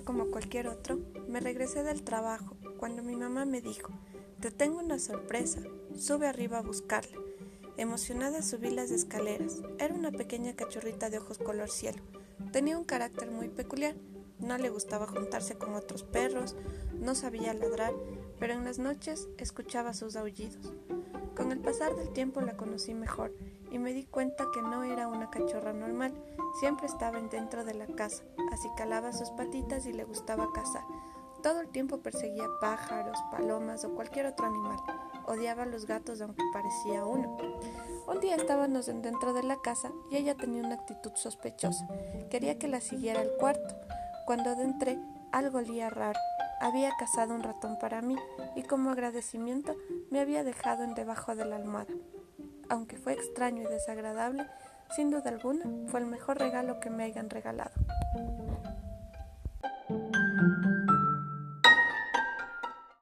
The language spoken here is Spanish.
como cualquier otro, me regresé del trabajo cuando mi mamá me dijo, te tengo una sorpresa, sube arriba a buscarla. Emocionada subí las escaleras. Era una pequeña cachorrita de ojos color cielo. Tenía un carácter muy peculiar. No le gustaba juntarse con otros perros, no sabía ladrar, pero en las noches escuchaba sus aullidos. Con el pasar del tiempo la conocí mejor y me di cuenta que no era una cachorra normal, siempre estaba dentro de la casa, así calaba sus patitas y le gustaba cazar. Todo el tiempo perseguía pájaros, palomas o cualquier otro animal. Odiaba a los gatos aunque parecía uno. Un día estábamos dentro de la casa y ella tenía una actitud sospechosa. Quería que la siguiera al cuarto. Cuando adentré, algo olía raro. Había cazado un ratón para mí y como agradecimiento me había dejado en debajo de la almohada. Aunque fue extraño y desagradable, sin duda alguna fue el mejor regalo que me hayan regalado.